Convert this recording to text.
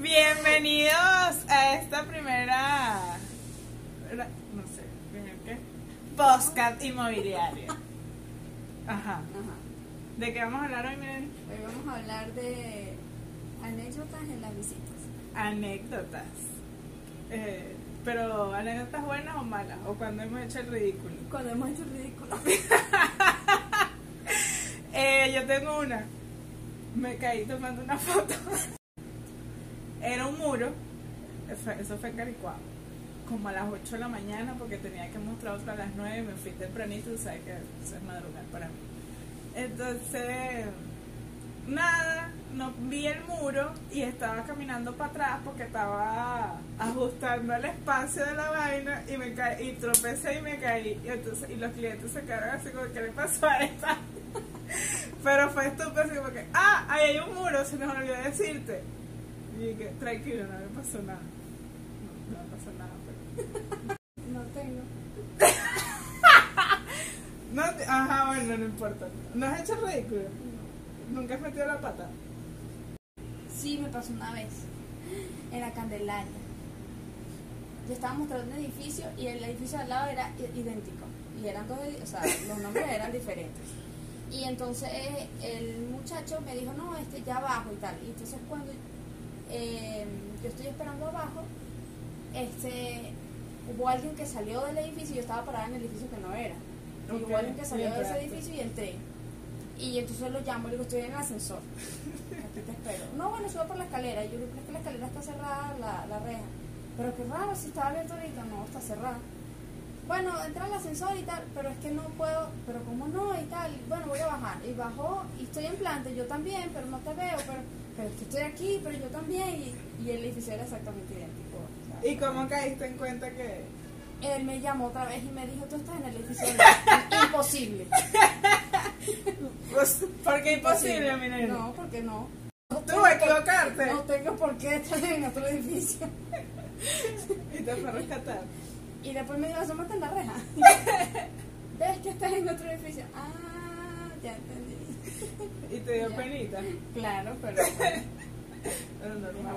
Bienvenidos a esta primera. No sé, ¿primero qué? Postcat inmobiliaria. Ajá. Ajá. ¿De qué vamos a hablar hoy, miren? Hoy vamos a hablar de anécdotas en las visitas. Anécdotas. Eh, pero, ¿anécdotas buenas o malas? ¿O cuando hemos hecho el ridículo? Cuando hemos hecho el ridículo. Eh, yo tengo una. Me caí tomando una foto. Era un muro. Eso, fue en Caricuao. Como a las 8 de la mañana porque tenía que mostrar otra a las 9 y me fui tempranito. Sabes que eso es madrugar para mí. Entonces, nada, no vi el muro y estaba caminando para atrás porque estaba ajustando el espacio de la vaina y me caí, y tropecé y me caí. Y, entonces, y los clientes se quedaron así como, ¿qué le pasó a esta? Pero fue estúpido, así como que, ah, ahí hay un muro, se nos olvidó decirte. Y dije, tranquilo, no me pasó nada. No, no me pasó nada. Pero... No tengo. No, te- ajá, bueno, no importa. ¿No has hecho ridículo? ¿Nunca has metido la pata? Sí, me pasó una vez. En la Candelaria. Yo estaba mostrando un edificio y el edificio al lado era idéntico. Y eran dos, o sea, los nombres eran diferentes. Y entonces el muchacho me dijo, no, este ya abajo y tal. Y entonces cuando eh, yo estoy esperando abajo, este, hubo alguien que salió del edificio y yo estaba parada en el edificio que no era. Y hubo alguien que salió de ese edificio y entré. Y entonces lo llamo y le digo, estoy en el ascensor. Aquí te espero. No, bueno, subo por la escalera. Y yo digo, "Pero es que la escalera está cerrada, la, la reja. Pero qué raro, si estaba abierto ahorita. No, está cerrada. Bueno, entra al ascensor y tal, pero es que no puedo, pero cómo no y tal. Bueno, voy a bajar. Y bajó y estoy en planta, yo también, pero no te veo, pero, pero es que estoy aquí, pero yo también. Y, y el edificio era exactamente idéntico. o sea, ¿Y cómo caíste en cuenta que.? Él me llamó otra vez y me dijo, tú estás en el edificio. Imposible. Pues, porque imposible, mi nena. No, porque no. Tú a equivocarte. No tengo por qué estar en otro edificio. Y te fue a rescatar. Y después me dijo, asómate en la reja. ¿Ves que estás en otro edificio? Ah, ya entendí. Y te dio penita. Claro, pero Pero normal.